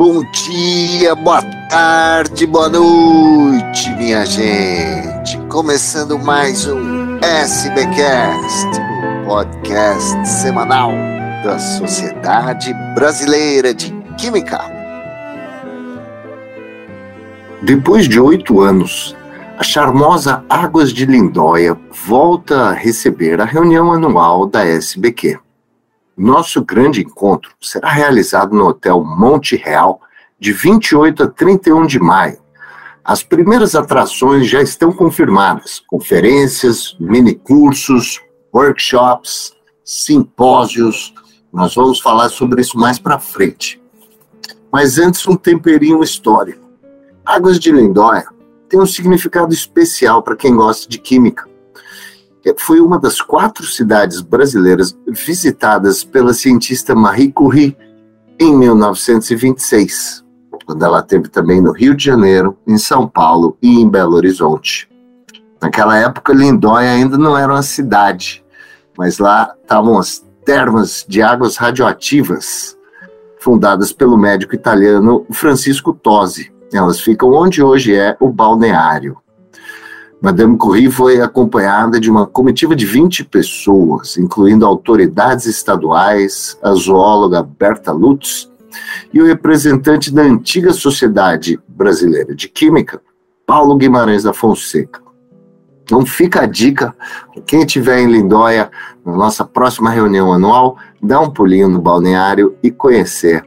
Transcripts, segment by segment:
Bom dia, boa tarde, boa noite, minha gente. Começando mais um SBcast, o podcast semanal da Sociedade Brasileira de Química. Depois de oito anos, a charmosa Águas de Lindóia volta a receber a reunião anual da SBQ. Nosso grande encontro será realizado no Hotel Monte Real de 28 a 31 de maio. As primeiras atrações já estão confirmadas: conferências, minicursos, workshops, simpósios. Nós vamos falar sobre isso mais para frente. Mas antes, um temperinho histórico. Águas de Lindóia tem um significado especial para quem gosta de química foi uma das quatro cidades brasileiras visitadas pela cientista Marie Curie em 1926, quando ela teve também no Rio de Janeiro, em São Paulo e em Belo Horizonte. Naquela época, Lindóia ainda não era uma cidade, mas lá estavam as termas de águas radioativas, fundadas pelo médico italiano Francisco Tosi. Elas ficam onde hoje é o balneário. Madame Curie foi acompanhada de uma comitiva de 20 pessoas, incluindo autoridades estaduais, a zoóloga Berta Lutz e o representante da antiga Sociedade Brasileira de Química, Paulo Guimarães da Fonseca. Então fica a dica, quem estiver em Lindóia, na nossa próxima reunião anual, dá um pulinho no balneário e conhecer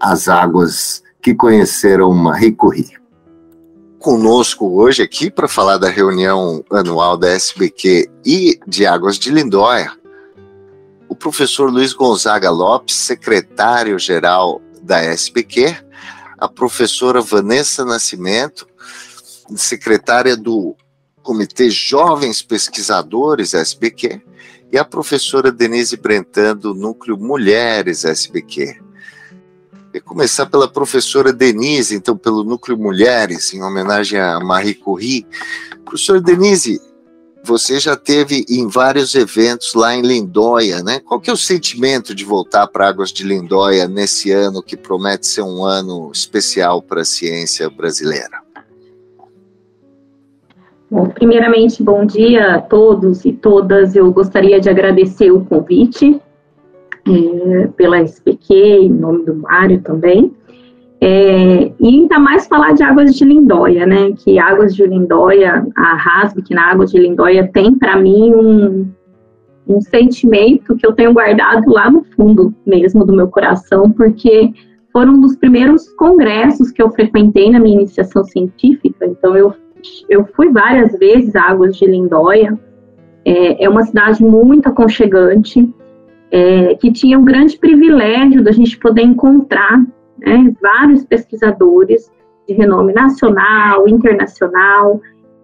as águas que conheceram Marie Curie conosco hoje aqui para falar da reunião anual da SBQ e de Águas de Lindóia, o professor Luiz Gonzaga Lopes, secretário-geral da SBQ, a professora Vanessa Nascimento, secretária do Comitê Jovens Pesquisadores SBQ, e a professora Denise Brentan, do Núcleo Mulheres SBQ. Vou começar pela professora Denise, então pelo Núcleo Mulheres, em homenagem a Marie Curie. Professora Denise, você já teve em vários eventos lá em Lindóia, né? Qual que é o sentimento de voltar para Águas de Lindóia nesse ano que promete ser um ano especial para a ciência brasileira? Bom, primeiramente, bom dia a todos e todas. Eu gostaria de agradecer o convite é, pela SPQ, em nome do Mário também. É, e ainda mais falar de Águas de Lindóia, né? Que Águas de Lindóia, a Rasbic na Águas de Lindóia tem para mim um, um sentimento que eu tenho guardado lá no fundo mesmo do meu coração, porque foram um dos primeiros congressos que eu frequentei na minha iniciação científica. Então eu, eu fui várias vezes a Águas de Lindóia. É, é uma cidade muito aconchegante é, que tinha o grande privilégio da gente poder encontrar né, vários pesquisadores de renome nacional, internacional,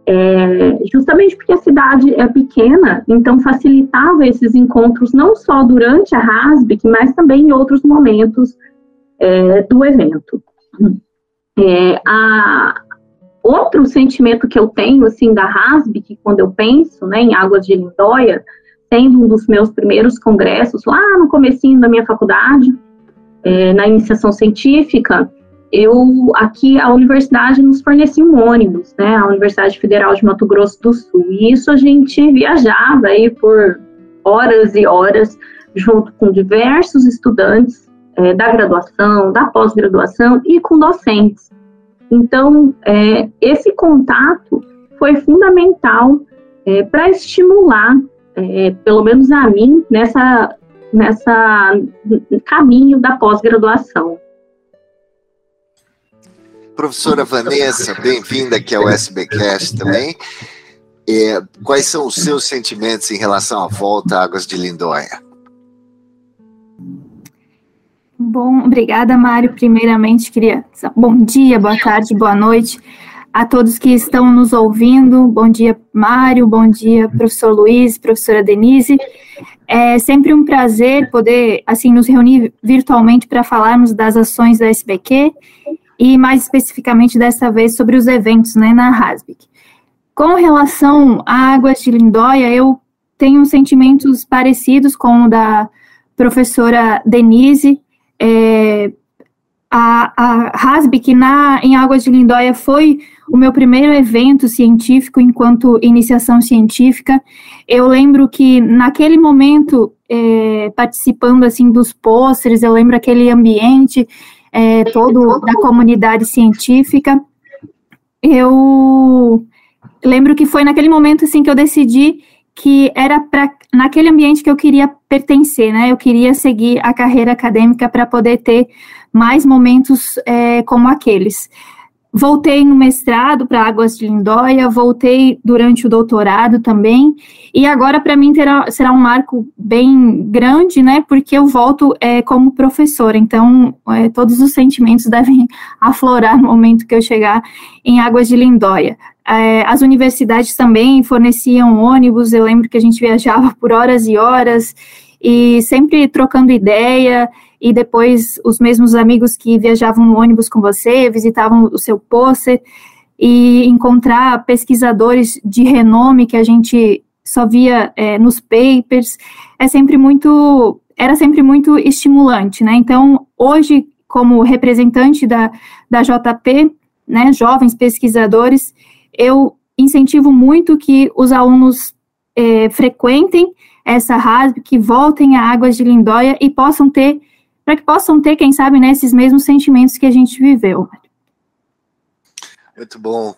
é, justamente porque a cidade é pequena, então facilitava esses encontros não só durante a RASBIC, mas também em outros momentos é, do evento. É, a, outro sentimento que eu tenho assim da RASBIC, quando eu penso né, em Águas de Lindóia, sendo um dos meus primeiros congressos, lá no comecinho da minha faculdade, é, na iniciação científica, eu aqui a universidade nos fornecia um ônibus, né, a Universidade Federal de Mato Grosso do Sul, e isso a gente viajava aí por horas e horas junto com diversos estudantes é, da graduação, da pós-graduação e com docentes. Então, é, esse contato foi fundamental é, para estimular é, pelo menos a mim, nessa, nessa caminho da pós-graduação. Professora Vanessa, bem-vinda aqui ao SBcast também. É, quais são os seus sentimentos em relação à volta a Águas de Lindóia? Bom, obrigada, Mário. Primeiramente, queria. Bom dia, boa tarde, boa noite a todos que estão nos ouvindo. Bom dia, Mário, bom dia, professor Luiz, professora Denise. É sempre um prazer poder, assim, nos reunir virtualmente para falarmos das ações da SBQ e, mais especificamente, dessa vez, sobre os eventos, né, na Hasbic. Com relação à Águas de Lindóia, eu tenho sentimentos parecidos com o da professora Denise. É, a, a Hasbic na, em Águas de Lindóia foi o meu primeiro evento científico enquanto iniciação científica. Eu lembro que naquele momento, é, participando assim dos pôsteres, eu lembro aquele ambiente é, todo da comunidade científica. Eu lembro que foi naquele momento assim que eu decidi que era para naquele ambiente que eu queria pertencer, né? Eu queria seguir a carreira acadêmica para poder ter mais momentos é, como aqueles. Voltei no mestrado para Águas de Lindóia, voltei durante o doutorado também, e agora para mim terá, será um marco bem grande, né, porque eu volto é, como professora, então é, todos os sentimentos devem aflorar no momento que eu chegar em Águas de Lindóia. É, as universidades também forneciam ônibus, eu lembro que a gente viajava por horas e horas, e sempre trocando ideia, e depois os mesmos amigos que viajavam no ônibus com você, visitavam o seu pôster, e encontrar pesquisadores de renome que a gente só via é, nos papers, é sempre muito, era sempre muito estimulante, né? Então, hoje, como representante da, da JP, né, jovens pesquisadores, eu incentivo muito que os alunos é, frequentem essa RASB, que voltem a Águas de Lindóia e possam ter, para que possam ter, quem sabe, né, esses mesmos sentimentos que a gente viveu. Muito bom.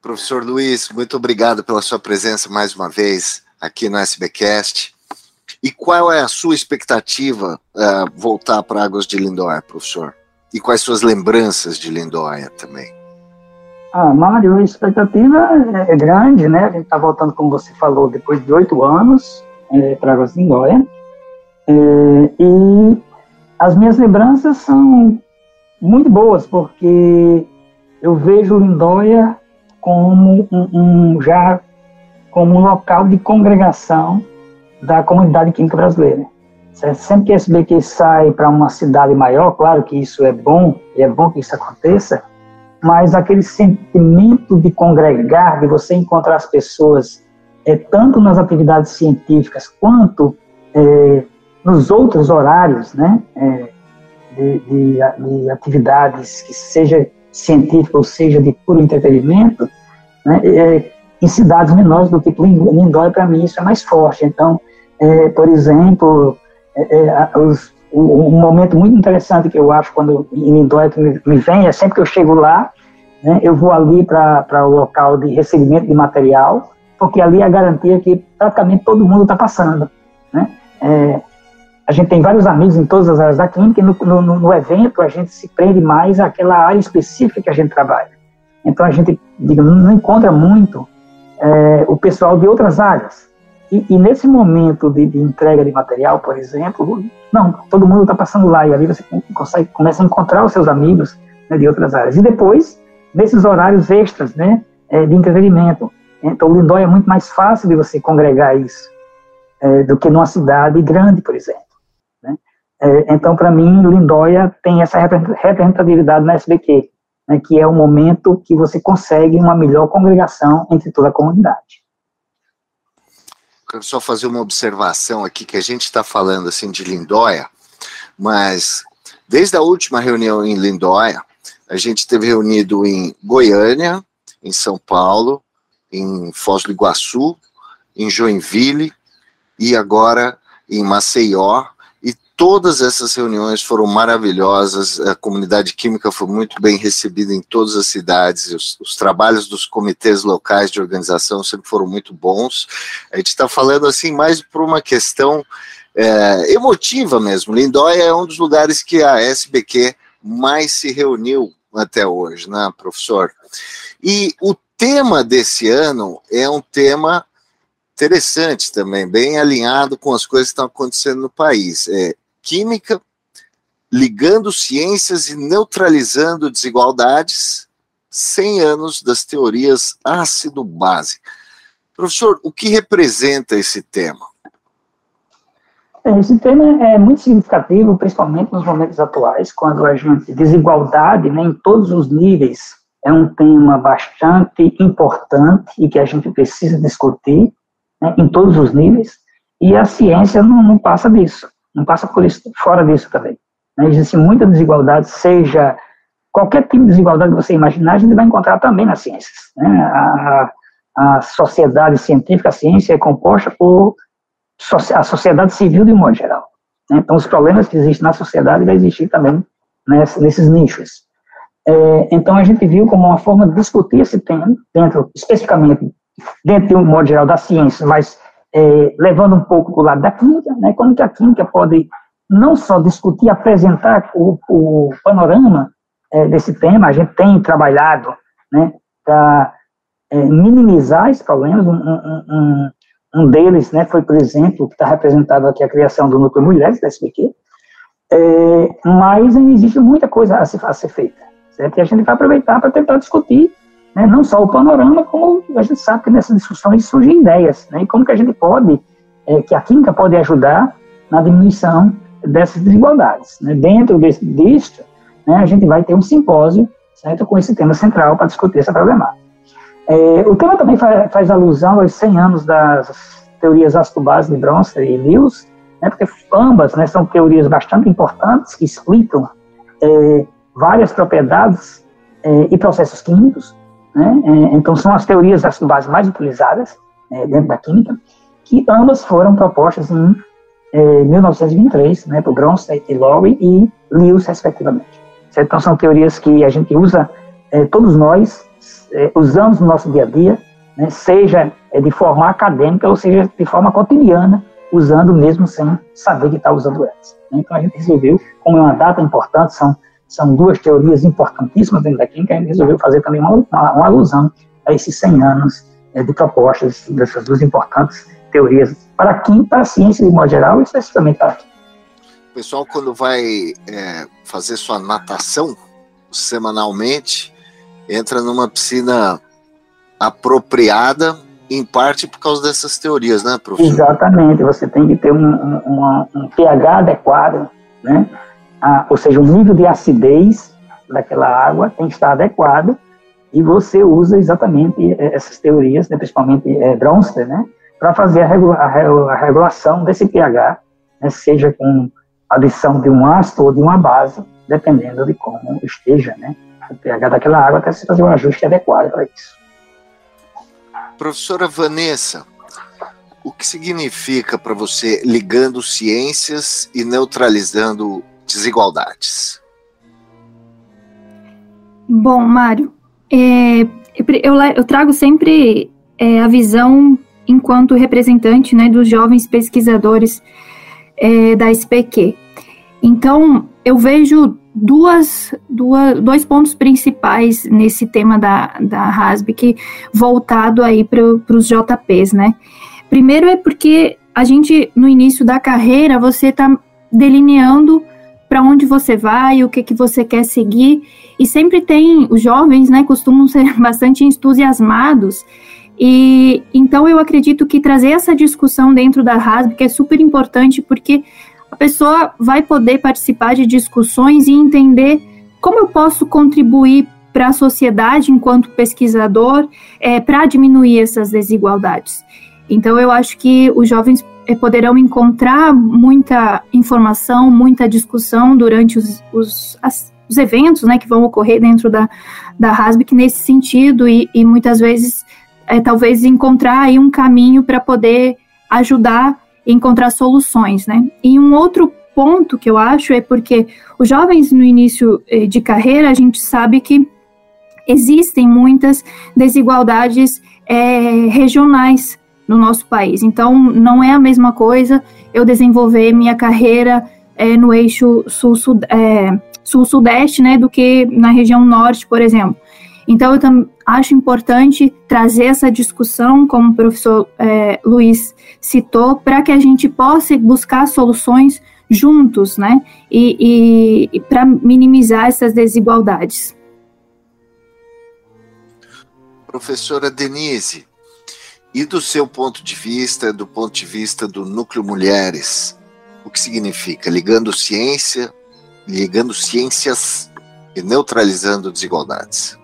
Professor Luiz, muito obrigado pela sua presença mais uma vez aqui no SBcast. E qual é a sua expectativa uh, voltar para Águas de Lindóia, professor? E quais suas lembranças de Lindóia também? Ah, Mário, a expectativa é, é grande, né? A gente está voltando, como você falou, depois de oito anos é, para Águas de Lindóia. É, e as minhas lembranças são muito boas, porque eu vejo Lindóia como um, um, já como um local de congregação da comunidade química brasileira. Sempre que a SBQ sai para uma cidade maior, claro que isso é bom, e é bom que isso aconteça, mas aquele sentimento de congregar, de você encontrar as pessoas, é, tanto nas atividades científicas quanto é, nos outros horários, né, é, de, de, de, atividades que seja científica ou seja de puro entretenimento, né, é, em cidades menores do tipo Lindóia, para mim isso é mais forte. Então, é, por exemplo, é, é os, um, momento muito interessante que eu acho quando em Lindóia me, me vem é sempre que eu chego lá, né, eu vou ali para o local de recebimento de material, porque ali é a garantia que praticamente todo mundo está passando. Né? É, a gente tem vários amigos em todas as áreas da clínica, e no, no, no, evento a gente se prende mais àquela área específica que a gente trabalha. Então a gente, digamos, não encontra muito é, o pessoal de outras áreas. E, e nesse momento de, de, entrega de material, por exemplo, não, todo mundo está passando lá e ali você consegue, começa a encontrar os seus amigos né, de outras áreas. E depois, nesses horários extras né, é, de entretenimento. Então, Lindóia é muito mais fácil de você congregar isso é, do que numa cidade grande, por exemplo. É, então, para mim, Lindóia tem essa representatividade na SBQ né, que é o momento que você consegue uma melhor congregação entre toda a comunidade. Quero só fazer uma observação aqui, que a gente está falando assim de Lindóia, mas desde a última reunião em Lindóia, a gente esteve reunido em Goiânia, em São Paulo, em Foz do Iguaçu, em Joinville e agora em Maceió, todas essas reuniões foram maravilhosas, a comunidade química foi muito bem recebida em todas as cidades, os, os trabalhos dos comitês locais de organização sempre foram muito bons. A gente está falando assim mais por uma questão é, emotiva mesmo. Lindóia é um dos lugares que a SBQ mais se reuniu até hoje, né, professor? E o tema desse ano é um tema interessante também, bem alinhado com as coisas que estão acontecendo no país. É química, ligando ciências e neutralizando desigualdades, 100 anos das teorias ácido-base. Professor, o que representa esse tema? É, esse tema é muito significativo, principalmente nos momentos atuais, quando a gente desigualdade né, em todos os níveis é um tema bastante importante e que a gente precisa discutir né, em todos os níveis, e a ciência não, não passa disso não passa por isso, fora disso também. Né? Existe muita desigualdade, seja qualquer tipo de desigualdade que você imaginar, a gente vai encontrar também nas ciências. Né? A, a sociedade científica, a ciência é composta por a sociedade civil de um modo geral. Né? Então, os problemas que existem na sociedade vai existir também nesse, nesses nichos. É, então, a gente viu como uma forma de discutir esse tema, dentro, especificamente, dentro de um modo geral da ciência, mas é, levando um pouco para o lado da química, né? como que a química pode não só discutir, apresentar o, o panorama é, desse tema, a gente tem trabalhado né, para é, minimizar esses problemas, um, um, um, deles né, foi, por exemplo, que está representado aqui a criação do Núcleo Mulheres, da SBQ, é, mas existe muita coisa a ser, a ser feita, certo? e a gente vai aproveitar para tentar discutir né, não só o panorama, como a gente sabe que nessas discussões surgem ideias, né, e como que a gente pode, é, que a química pode ajudar na diminuição dessas desigualdades. Né. Dentro desse, disso, né, a gente vai ter um simpósio, certo, com esse tema central para discutir essa problemática. É, o tema também faz, faz, alusão aos 100 anos das teorias ácido-base de Bronster e Lewis, né, porque ambas né, são teorias bastante importantes que explicam é, várias propriedades é, e processos químicos, né? É, então, são as teorias das base mais utilizadas é, dentro da química, que ambas foram propostas em é, 1923, né, por Bronsted e Lowry e Lewis, respectivamente. Certo? Então, são teorias que a gente usa, é, todos nós é, usamos no nosso dia a dia, né, seja é, de forma acadêmica ou seja de forma cotidiana, usando mesmo sem saber que está usando elas. Né? Então, a gente resolveu, como é uma data importante, são são duas teorias importantíssimas dentro da química, a gente resolveu fazer também uma, uma, uma alusão a esses 100 anos é, de propostas dessas duas importantes teorias para a química, para a ciência de modo geral para a química. O pessoal, quando vai é, fazer sua natação semanalmente, entra numa piscina apropriada, em parte por causa dessas teorias, né, professor? Exatamente, você tem que ter um, um, um pH adequado, né? A, ou seja, o nível de acidez daquela água tem que estar adequado e você usa exatamente essas teorias, né, principalmente é, né, para fazer a, regula a, regulação desse pH, né, seja com adição de um ácido ou de uma base, dependendo de como esteja né, o pH daquela água, até se fazer um ajuste adequado para isso. Professora Vanessa, o que significa para você ligando ciências e neutralizando desigualdades? Bom, Mário, é, eu, eu, trago sempre é, a visão enquanto representante né, dos jovens pesquisadores é, da SPQ. Então, eu vejo duas, duas, dois pontos principais nesse tema da, da RASB, voltado aí para os JPs, né? Primeiro é porque a gente, no início da carreira, você está delineando para onde você vai, o que, que você quer seguir. E sempre tem, os jovens, né, costumam ser bastante entusiasmados. E então eu acredito que trazer essa discussão dentro da RASB que é super importante porque a pessoa vai poder participar de discussões e entender como eu posso contribuir para a sociedade enquanto pesquisador é, para diminuir essas desigualdades. Então eu acho que os jovens poderão encontrar muita informação, muita discussão durante os, os, as, os eventos né, que vão ocorrer dentro da, da RASBIC nesse sentido e, e muitas vezes é, talvez encontrar aí um caminho para poder ajudar a encontrar soluções, né? E um outro ponto que eu acho é porque os jovens no início eh, de carreira, a gente sabe que existem muitas desigualdades é, regionais no nosso país. Então, não é a mesma coisa eu desenvolver minha carreira é, no eixo é, sul-sudeste, é, sul né, do que na região norte, por exemplo. Então, eu acho importante trazer essa discussão, como o professor é, Luiz citou, para que a gente possa buscar soluções juntos, né, e, e para minimizar essas desigualdades. Professora Denise, e do seu ponto de vista, do ponto de vista do núcleo mulheres, o que significa ligando ciência, ligando ciências e neutralizando desigualdades?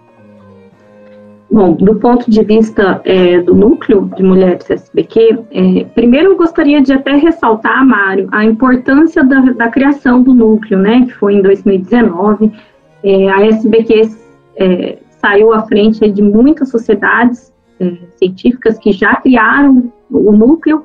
Bom, do ponto de vista é, do núcleo de mulheres SBQ, é, primeiro eu gostaria de até ressaltar, Mário, a importância da, da criação do núcleo, né, que foi em 2019. É, a SBQ é, saiu à frente de muitas sociedades é, científicas que já criaram o núcleo,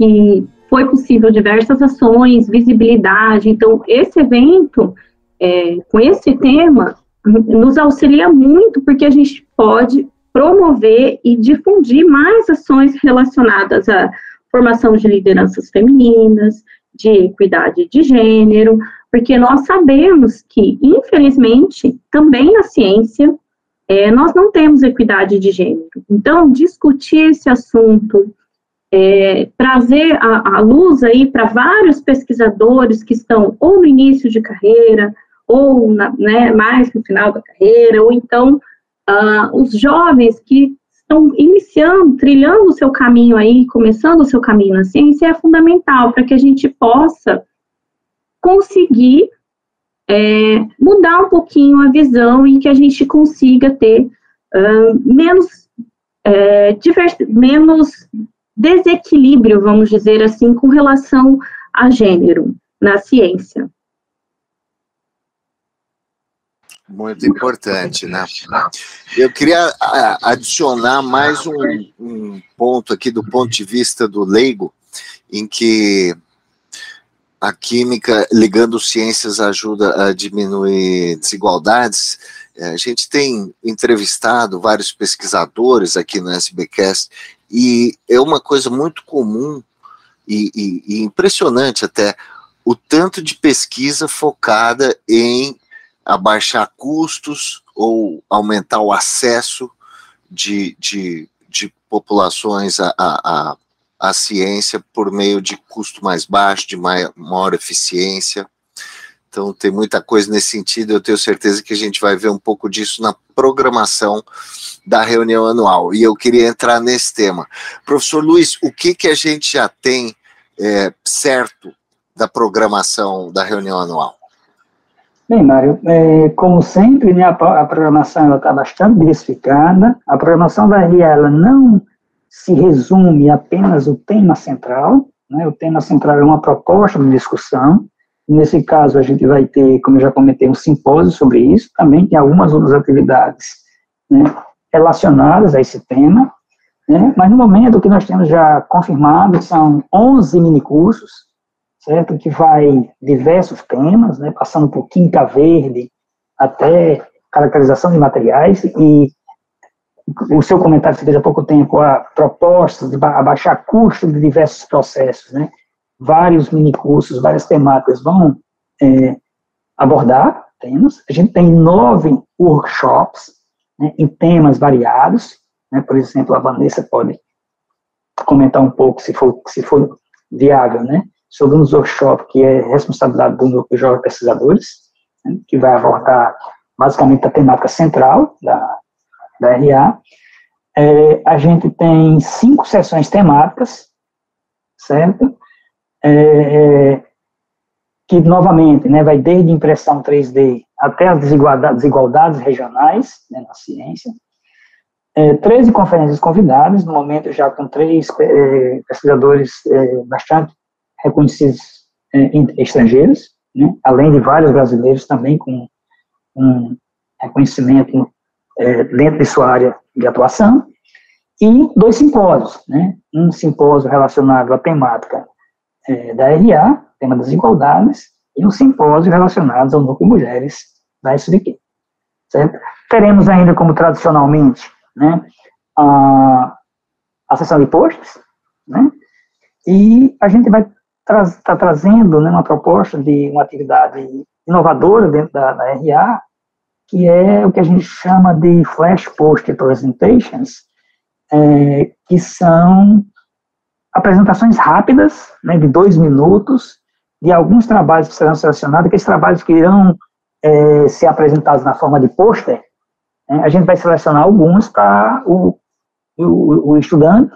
e foi possível diversas ações, visibilidade. Então, esse evento, é, com esse tema, nos auxilia muito porque a gente pode promover e difundir mais ações relacionadas à formação de lideranças femininas, de equidade de gênero, porque nós sabemos que, infelizmente, também na ciência, é, nós não temos equidade de gênero. Então, discutir esse assunto, é, trazer a, a luz aí para vários pesquisadores que estão ou no início de carreira, ou na, né, mais no final da carreira, ou então uh, os jovens que estão iniciando, trilhando o seu caminho aí, começando o seu caminho na ciência, é fundamental para que a gente possa conseguir é, mudar um pouquinho a visão e que a gente consiga ter uh, menos, é, menos desequilíbrio, vamos dizer assim, com relação a gênero na ciência. Muito importante, né? Eu queria adicionar mais um, um, ponto aqui do ponto de vista do leigo, em que a química ligando ciências ajuda a diminuir desigualdades. É, a gente tem entrevistado vários pesquisadores aqui no SBcast e é uma coisa muito comum e, e, e impressionante até o tanto de pesquisa focada em abaixar custos ou aumentar o acesso de, de, de populações à, à, à, ciência por meio de custo mais baixo, de maior, maior eficiência. Então, tem muita coisa nesse sentido. Eu tenho certeza que a gente vai ver um pouco disso na programação da reunião anual. E eu queria entrar nesse tema. Professor Luiz, o que, que a gente já tem é, certo da programação da reunião anual? Bem, Mário, é, como sempre, né, a, a programação está bastante diversificada. A programação da RIA ela não se resume apenas o tema central. Né, o tema central é uma proposta de discussão. Nesse caso, a gente vai ter, como eu já comentei, um simpósio sobre isso. Também tem algumas outras atividades né, relacionadas a esse tema. Né, mas no momento, o que nós temos já confirmado são 11 minicursos certo? Que vai diversos temas, né? Passando por química verde até caracterização de materiais e o seu comentário que fez há pouco tempo, a proposta de abaixar custo de diversos processos, né? Vários minicursos, várias temáticas vão é, abordar temas. A gente tem nove workshops né, em temas variados. Né? Por exemplo, a Vanessa pode comentar um pouco, se for, se for viável, né? sobre um workshop que é responsabilidade do Núcleo Jovem Pesquisadores, né, que vai abordar basicamente a temática central da, da RA. É, a gente tem cinco sessões temáticas, certo? É, que, novamente, né, vai desde impressão 3D até as desigualdades, desigualdades regionais né, na ciência. É, 13 conferências convidadas, no momento já com três é, pesquisadores é, bastante reconhecidos é, estrangeiros, né, além de vários brasileiros também com um reconhecimento é, dentro de sua área de atuação, e dois simpósios, né, um simpósio relacionado à temática é, da RA, tema das desigualdades, e um simpósio relacionado ao núcleo mulheres da SBQ. Certo? Teremos ainda, como tradicionalmente, né, a, a sessão de posts, né, e a gente vai está trazendo né, uma proposta de uma atividade inovadora dentro da, da, RA, que é o que a gente chama de Flash Post Presentations, é, que são apresentações rápidas, né, de dois minutos, de alguns trabalhos que serão selecionados, aqueles trabalhos que irão é, ser apresentados na forma de pôster, né, a gente vai selecionar alguns para o, o, o, estudante,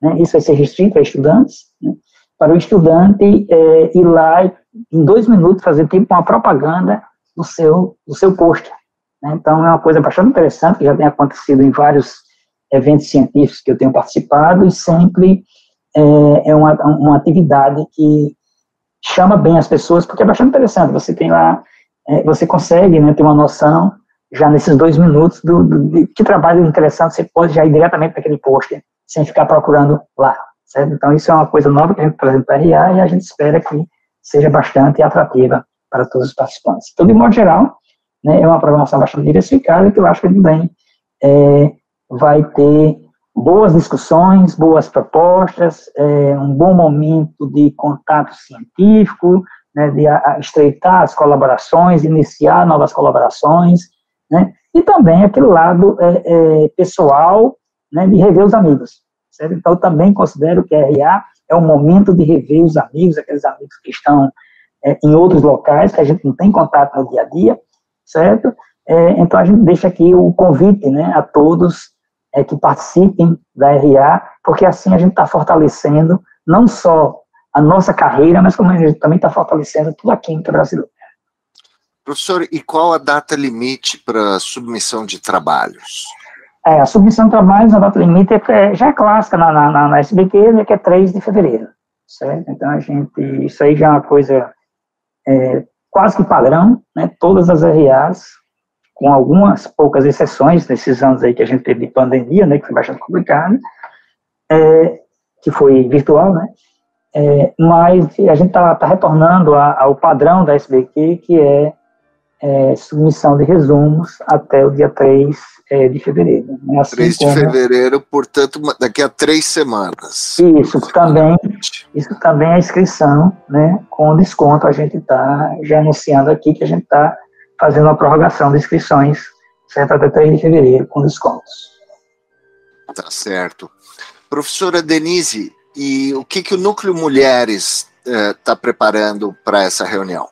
né, isso vai ser restrito a estudantes, né, para o estudante é, ir lá em dois minutos fazer tipo uma propaganda do seu do seu post, Né? Então, é uma coisa bastante interessante, que já tem acontecido em vários eventos científicos que eu tenho participado, e sempre é, é uma, uma atividade que chama bem as pessoas, porque é bastante interessante. Você tem lá, é, você consegue né, ter uma noção, já nesses dois minutos, do, do, de que trabalho interessante você pode já ir diretamente para aquele pôster, sem ficar procurando lá. Certo? Então, isso é uma coisa nova que a gente trazendo para a RA e a gente espera que seja bastante atrativa para todos os participantes. Então, de modo geral, né, é uma programação bastante diversificada que eu acho que também é, vai ter boas discussões, boas propostas, é, um bom momento de contato científico, né, de a, a estreitar as colaborações, iniciar novas colaborações, né, e também aquele lado é, é, pessoal né, de rever os amigos. Certo? Então, também considero que a RA é um momento de rever os amigos, aqueles amigos que estão é, em outros locais, que a gente não tem contato no dia a dia, certo? É, então, a gente deixa aqui o convite né, a todos é, que participem da RA, porque assim a gente está fortalecendo não só a nossa carreira, mas como a gente também está fortalecendo toda a química brasileira. Professor, e qual a data limite para submissão de trabalhos? É, a submissão de trabalhos, a data limite é, já é clássica na, na, na SBQ, né, que é 3 de fevereiro, certo? Então, a gente, isso aí já é uma coisa é, quase que padrão, né, todas as RAs com algumas poucas exceções nesses anos aí que a gente teve de pandemia, né, que foi bastante complicado, é, que foi virtual, né, é, mas a gente está tá retornando a, ao padrão da SBQ, que é, é, submissão de resumos até o dia 3 é, de fevereiro. Né, assim 3 de como... fevereiro, portanto, daqui a três semanas. Isso também, isso também é inscrição, né, com desconto, a gente está já anunciando aqui que a gente está fazendo uma prorrogação de inscrições certo, até 3 de fevereiro, com descontos. Tá certo. Professora Denise, e o que, que o Núcleo Mulheres está eh, preparando para essa reunião?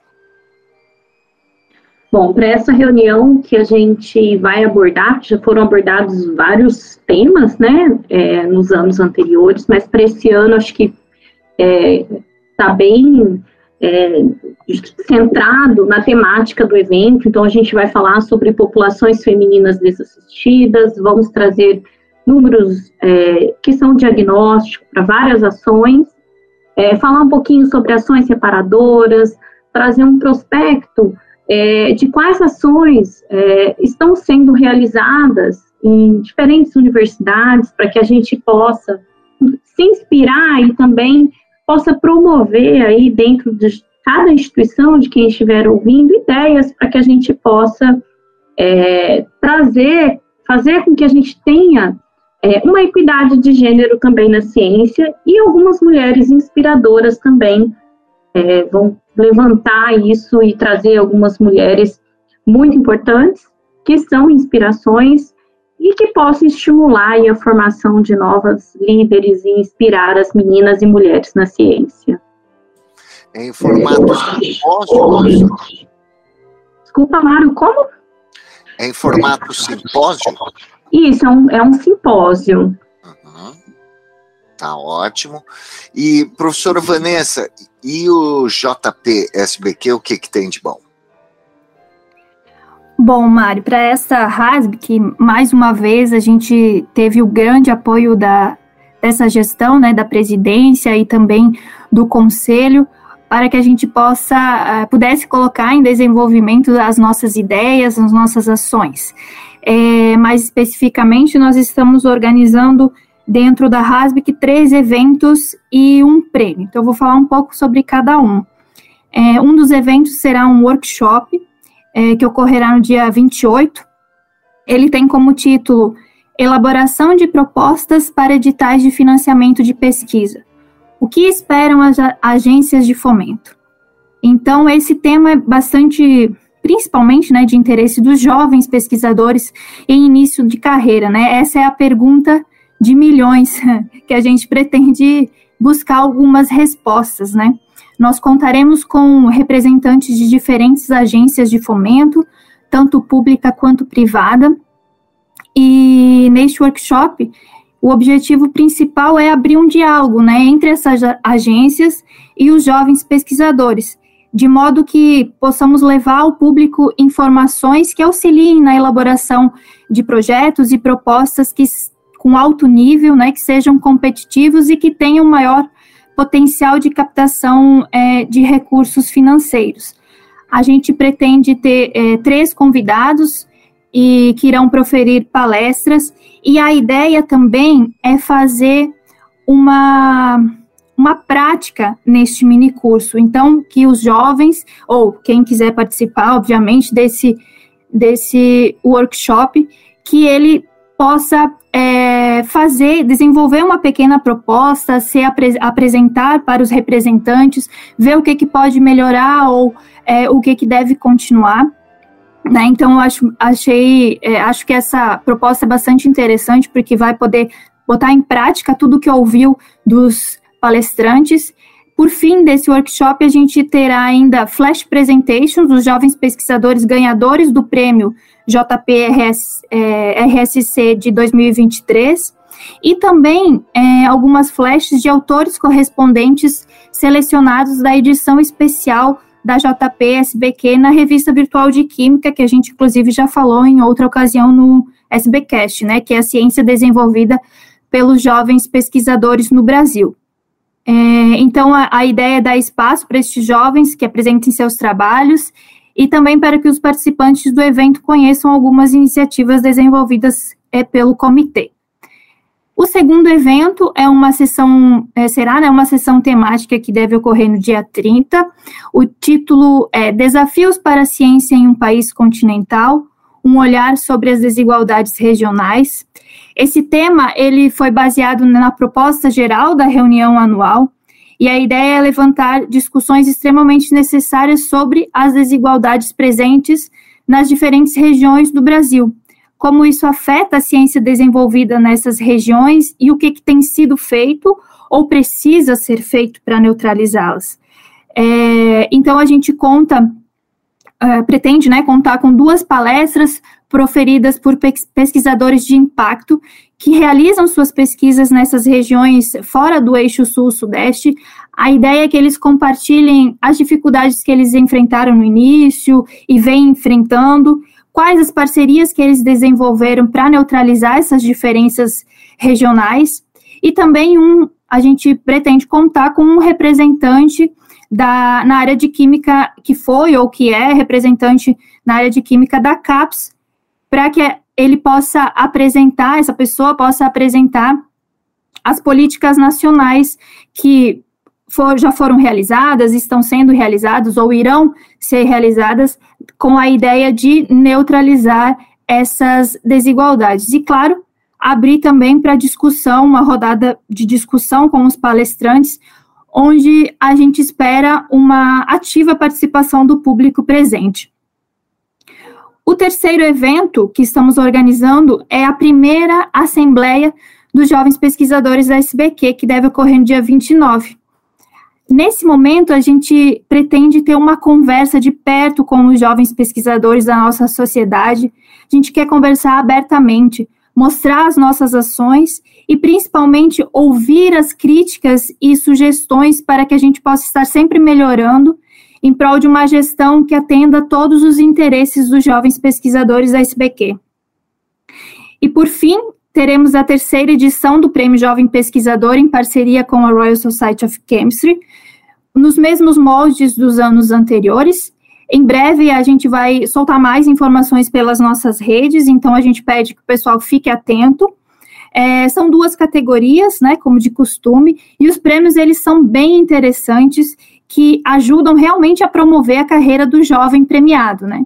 Bom, para essa reunião que a gente vai abordar, já foram abordados vários temas, né, é, nos anos anteriores, mas para esse ano acho que está é, bem é, centrado na temática do evento. Então, a gente vai falar sobre populações femininas desassistidas, vamos trazer números é, que são diagnóstico para várias ações, é, falar um pouquinho sobre ações reparadoras, trazer um prospecto é, de quais ações é, estão sendo realizadas em diferentes universidades, para que a gente possa se inspirar e também possa promover aí dentro de cada instituição, de quem estiver ouvindo, ideias para que a gente possa é, trazer, fazer com que a gente tenha é, uma equidade de gênero também na ciência e algumas mulheres inspiradoras também é, vão levantar isso e trazer algumas mulheres muito importantes que são inspirações e que possa estimular a formação de novas líderes e inspirar as meninas e mulheres na ciência. Em formato simpósio? Desculpa, Mário, como? Em formato simpósio? Isso, é um, é um simpósio. Uhum. Tá ótimo. E, professora Vanessa, e o JP SBQ, o que, que tem de bom? Bom, Mário, para essa RASB, que mais uma vez a gente teve o grande apoio da, dessa gestão, né, da presidência e também do conselho, para que a gente possa, uh, pudesse colocar em desenvolvimento as nossas ideias, as nossas ações. É, mais especificamente, nós estamos organizando dentro da RASBIC três eventos e um prêmio. Então, eu vou falar um pouco sobre cada um. É, um dos eventos será um workshop é, que ocorrerá no dia 28. Ele tem como título Elaboração de propostas para editais de financiamento de pesquisa. O que esperam as agências de fomento? Então, esse tema é bastante, principalmente, né, de interesse dos jovens pesquisadores em início de carreira, né? Essa é a pergunta de milhões que a gente pretende buscar algumas respostas, né? Nós contaremos com representantes de diferentes agências de fomento, tanto pública quanto privada. E neste workshop, o objetivo principal é abrir um diálogo né, entre essas agências e os jovens pesquisadores, de modo que possamos levar ao público informações que auxiliem na elaboração de projetos e propostas que com alto nível, né, que sejam competitivos e que tenham maior potencial de captação é, de recursos financeiros. A gente pretende ter é, três convidados e que irão proferir palestras, e a ideia também é fazer uma uma prática neste mini curso. Então, que os jovens, ou quem quiser participar, obviamente, desse, desse workshop, que ele possa é, fazer, desenvolver uma pequena proposta, se apre apresentar para os representantes, ver o que, que pode melhorar ou é, o que, que deve continuar. Né? Então, eu acho, achei, é, acho que essa proposta é bastante interessante, porque vai poder botar em prática tudo que ouviu dos palestrantes. Por fim desse workshop, a gente terá ainda flash presentations dos jovens pesquisadores ganhadores do prêmio JPRS, é, RSC de 2023 e também é, algumas flashes de autores correspondentes selecionados da edição especial da JP-SBQ na revista virtual de Química, que a gente inclusive já falou em outra ocasião no SBcast, né, que é a ciência desenvolvida pelos jovens pesquisadores no Brasil. É, então, a, a, ideia é dar espaço para estes jovens que apresentem seus trabalhos e também para que os participantes do evento conheçam algumas iniciativas desenvolvidas é, pelo comitê. O segundo evento é uma sessão, é, será né, uma sessão temática que deve ocorrer no dia 30. O título é Desafios para a Ciência em um País Continental, um olhar sobre as desigualdades regionais. Esse tema ele foi baseado na proposta geral da reunião anual e a ideia é levantar discussões extremamente necessárias sobre as desigualdades presentes nas diferentes regiões do Brasil, como isso afeta a ciência desenvolvida nessas regiões e o que, que tem sido feito ou precisa ser feito para neutralizá-las. É, então a gente conta, uh, pretende né, contar com duas palestras proferidas por pesquisadores de impacto que realizam suas pesquisas nessas regiões fora do eixo sul-sudeste. A ideia é que eles compartilhem as dificuldades que eles enfrentaram no início e vêm enfrentando, quais as parcerias que eles desenvolveram para neutralizar essas diferenças regionais, e também um, a gente pretende contar com um representante da, na área de química que foi ou que é representante na área de química da CAPES, para que ele possa apresentar, essa pessoa possa apresentar as políticas nacionais que for, já foram realizadas, estão sendo realizadas ou irão ser realizadas com a ideia de neutralizar essas desigualdades. E, claro, abrir também para discussão, uma rodada de discussão com os palestrantes, onde a gente espera uma ativa participação do público presente. O terceiro evento que estamos organizando é a primeira Assembleia dos Jovens Pesquisadores da SBQ, que deve ocorrer no dia 29. Nesse momento, a gente pretende ter uma conversa de perto com os jovens pesquisadores da nossa sociedade. A gente quer conversar abertamente, mostrar as nossas ações e, principalmente, ouvir as críticas e sugestões para que a gente possa estar sempre melhorando em prol de uma gestão que atenda todos os interesses dos jovens pesquisadores da SBQ. E, por fim, teremos a terceira edição do Prêmio Jovem Pesquisador em parceria com a Royal Society of Chemistry, nos mesmos moldes dos anos anteriores. Em breve a gente vai soltar mais informações pelas nossas redes, então a gente pede que o pessoal fique atento. É, são duas categorias, né, como de costume, e os prêmios eles são bem interessantes que ajudam realmente a promover a carreira do jovem premiado, né?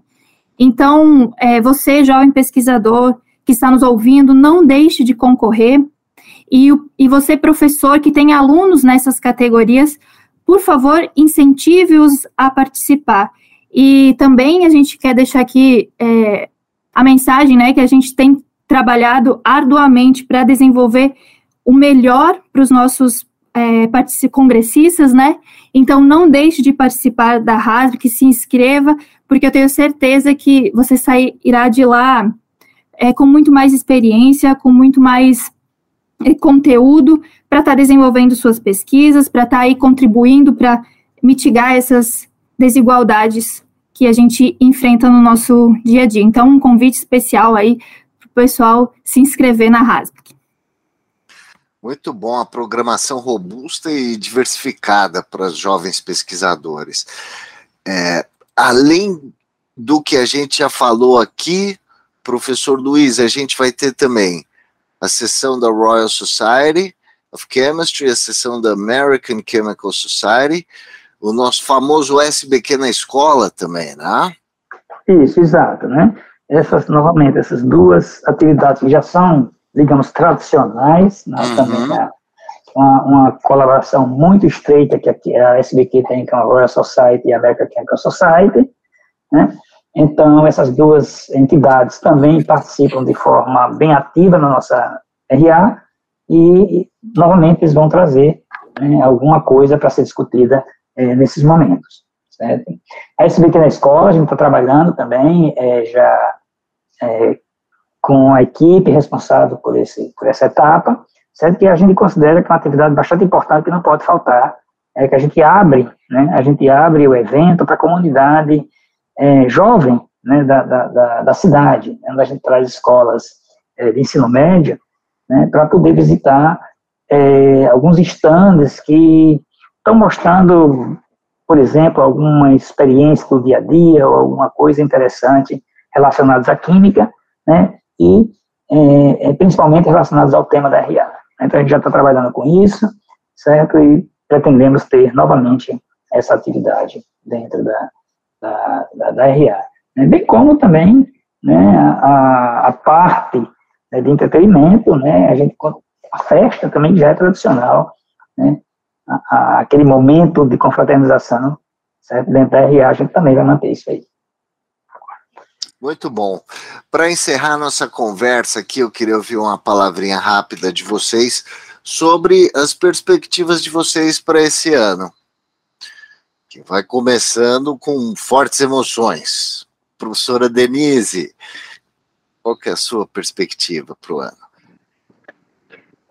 Então, é, você, jovem pesquisador que está nos ouvindo, não deixe de concorrer. E, e você, professor, que tem alunos nessas categorias, por favor, incentive-os a participar. E também a gente quer deixar aqui é, a mensagem, né, que a gente tem trabalhado arduamente para desenvolver o melhor para os nossos é, congressistas, né? Então, não deixe de participar da RASB, que se inscreva, porque eu tenho certeza que você sairá de lá é, com muito mais experiência, com muito mais é, conteúdo para estar tá desenvolvendo suas pesquisas, para estar tá aí contribuindo para mitigar essas desigualdades que a gente enfrenta no nosso dia a dia. Então, um convite especial aí para o pessoal se inscrever na RASBIC. Muito bom, a programação robusta e diversificada para os jovens pesquisadores. É, além do que a gente já falou aqui, professor Luiz, a gente vai ter também a sessão da Royal Society of Chemistry, a sessão da American Chemical Society, o nosso famoso SBQ na escola também, né? Isso, exato, né? Essas, novamente, essas duas atividades que já são, digamos, tradicionais, né? Uhum. também né? uma, uma, colaboração muito estreita que a, a SBQ tem com a Royal Society e a American Chemical Society, né? Então, essas duas entidades também participam de forma bem ativa na nossa RA e, novamente, eles vão trazer né, alguma coisa para ser discutida é, nesses momentos. Certo? A SBT na escola, a gente está trabalhando também é, já é, com a equipe responsável por, esse, por essa etapa, certo? que a gente considera que é uma atividade bastante importante que não pode faltar, é que a gente abre, né, a gente abre o evento para a comunidade é, jovem né, da, da, da, cidade, onde a gente traz escolas é, de ensino médio, né, para poder visitar é, alguns estandes que estão mostrando, por exemplo, alguma experiência do dia a dia ou alguma coisa interessante relacionada à química, né, e é, é principalmente relacionados ao tema da RA. Então, a gente já está trabalhando com isso, certo? E pretendemos ter novamente essa atividade dentro da, da, da, da RA. Né? Bem como também né, a, a parte né, de entretenimento, né, a, gente, a festa também já é tradicional, né, a, a, aquele momento de confraternização, certo? dentro da RA a gente também vai manter isso aí. Muito bom. Para encerrar nossa conversa aqui, eu queria ouvir uma palavrinha rápida de vocês sobre as perspectivas de vocês para esse ano que vai começando com fortes emoções. Professora Denise, qual que é a sua perspectiva para o ano?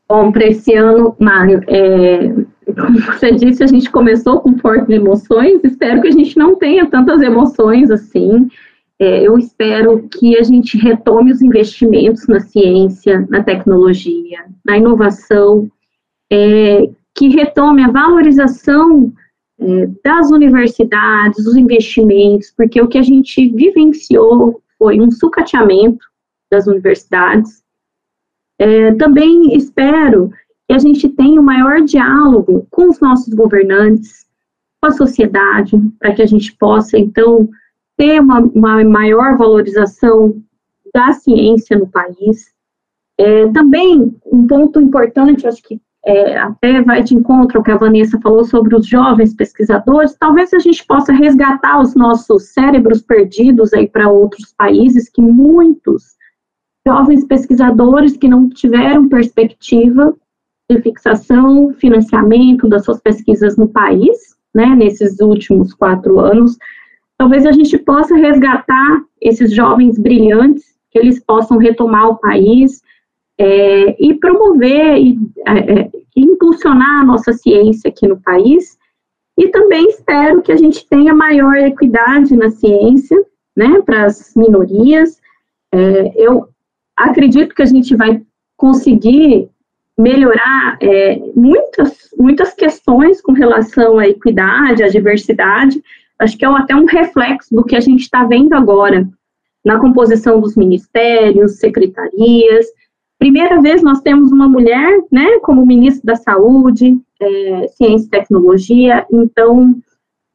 Bom, para esse ano, Mário, é, como você disse, a gente começou com fortes emoções, espero que a gente não tenha tantas emoções assim. É, eu espero que a gente retome os investimentos na ciência, na tecnologia, na inovação, é, que retome a valorização é, das universidades, dos investimentos, porque o que a gente vivenciou foi um sucateamento das universidades. É, também espero que a gente tenha um maior diálogo com os nossos governantes, com a sociedade, para que a gente possa, então, ter uma, uma maior valorização da ciência no país. É, também, um ponto importante, acho que é, até vai de encontro ao que a Vanessa falou sobre os jovens pesquisadores, talvez a gente possa resgatar os nossos cérebros perdidos aí para outros países, que muitos jovens pesquisadores que não tiveram perspectiva de fixação, financiamento das suas pesquisas no país, né, nesses últimos quatro anos, talvez a gente possa resgatar esses jovens brilhantes, que eles possam retomar o país, é, e promover e é, é, impulsionar a nossa ciência aqui no país. E também espero que a gente tenha maior equidade na ciência, né, para as minorias. É, eu acredito que a gente vai conseguir melhorar é, muitas, muitas questões com relação à equidade, à diversidade. Acho que é até um reflexo do que a gente está vendo agora na composição dos ministérios, secretarias, Primeira vez nós temos uma mulher, né, como ministro da Saúde, é, Ciência e Tecnologia, então,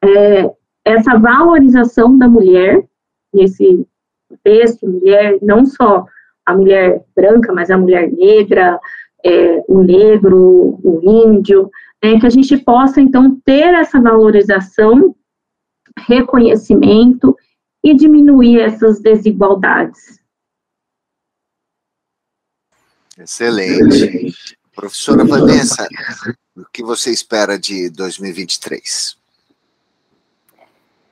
é, essa valorização da mulher, nesse texto, mulher, não só a mulher branca, mas a mulher negra, é, o negro, o índio, né, que a gente possa, então, ter essa valorização, reconhecimento e diminuir essas desigualdades. Excelente. Professora Vanessa, o que você espera de 2023?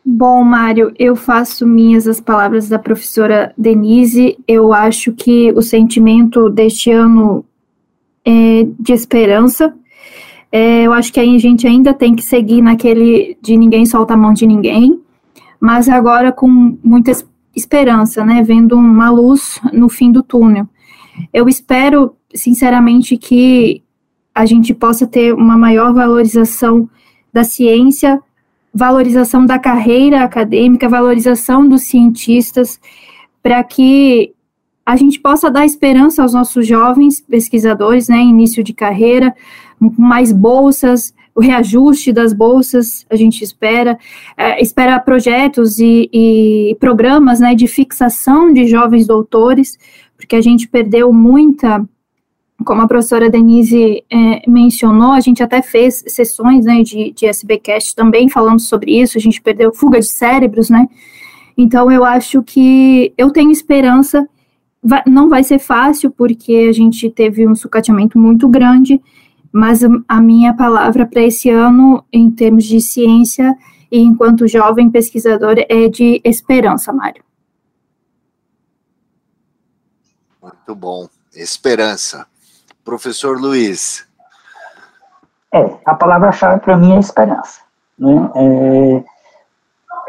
Bom, Mário, eu faço minhas as palavras da professora Denise. Eu acho que o sentimento deste ano é de esperança. É, eu acho que a gente ainda tem que seguir naquele de ninguém solta a mão de ninguém. mas agora com muita esperança, né, vendo uma luz no fim do túnel. Eu espero, sinceramente, que a gente possa ter uma maior valorização da ciência, valorização da carreira acadêmica, valorização dos cientistas, para que a gente possa dar esperança aos nossos jovens pesquisadores, né, início de carreira, mais bolsas, o reajuste das bolsas, a gente espera, é, espera projetos e, e, programas, né, de fixação de jovens doutores, porque a gente perdeu muita, como a professora Denise é, mencionou, a gente até fez sessões, né, de, de SBcast também falando sobre isso, a gente perdeu fuga de cérebros, né, então eu acho que eu tenho esperança Vai, não vai ser fácil, porque a gente teve um sucateamento muito grande, mas a minha palavra para esse ano, em termos de ciência e enquanto jovem pesquisador, é de esperança, Mário. Muito bom. Esperança. Professor Luiz. É, a palavra-chave para mim é esperança. Né? É,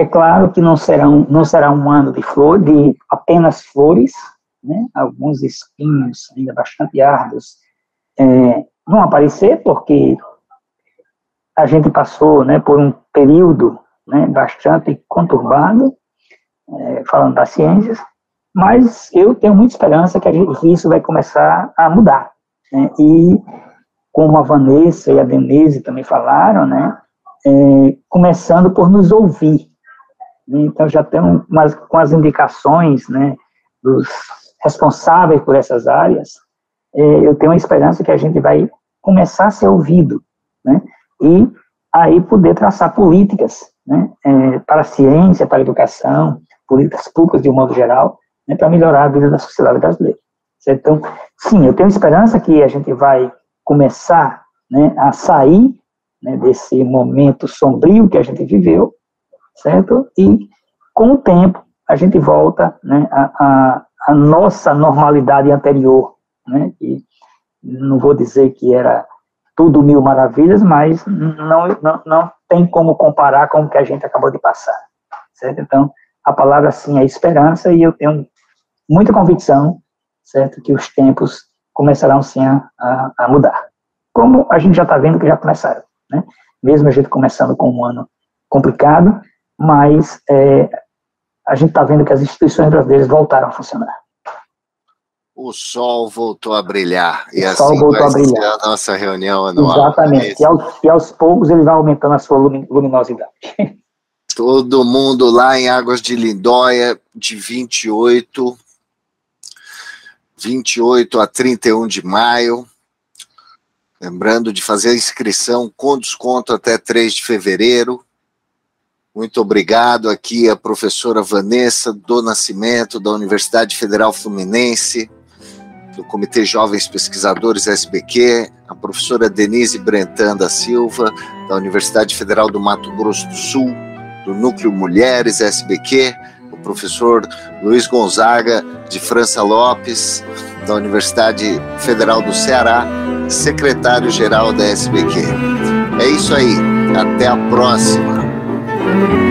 é, claro que não será, um, não será um ano de flor, de apenas flores, né, alguns espinhos ainda bastante árduos é, vão aparecer, porque a gente passou né, por um período né, bastante conturbado, é, falando das ciências, mas eu tenho muita esperança que, gente, que isso vai começar a mudar. Né, e, como a Vanessa e a Denise também falaram, né, é, começando por nos ouvir. Então, já tem umas, com as indicações né, dos responsáveis por essas áreas, é, eu tenho a esperança que a gente vai começar a ser ouvido, né? E aí poder traçar políticas, né? É, para a ciência, para a educação, políticas públicas de um modo geral, né? Para melhorar a vida da sociedade brasileira. Certo? Então, sim, eu tenho esperança que a gente vai começar, né? A sair né, desse momento sombrio que a gente viveu, certo? E com o tempo a gente volta, né? a, a a nossa normalidade anterior, né? E não vou dizer que era tudo mil maravilhas, mas não, não, não tem como comparar com o que a gente acabou de passar, certo? Então, a palavra sim é esperança e eu tenho muita convicção, certo, que os tempos começarão sim a, a, mudar. Como a gente já está vendo que já começaram, né? Mesmo a gente começando com um ano complicado, mas é, a gente está vendo que as instituições brasileiras voltaram a funcionar. O sol voltou a brilhar. E o assim sol voltou a brilhar. a nossa reunião anual. Exatamente. E aos, e aos poucos ele vai aumentando a sua luminosidade. Todo mundo lá em Águas de Lindóia, de 28, 28 a 31 de maio. Lembrando de fazer a inscrição com desconto até 3 de fevereiro. Muito obrigado aqui a professora Vanessa do Nascimento, da Universidade Federal Fluminense, do Comitê Jovens Pesquisadores SBQ, a professora Denise Brentan da Silva, da Universidade Federal do Mato Grosso do Sul, do Núcleo Mulheres SBQ, o professor Luiz Gonzaga de França Lopes, da Universidade Federal do Ceará, secretário-geral da SBQ. É isso aí, até a próxima. Thank you.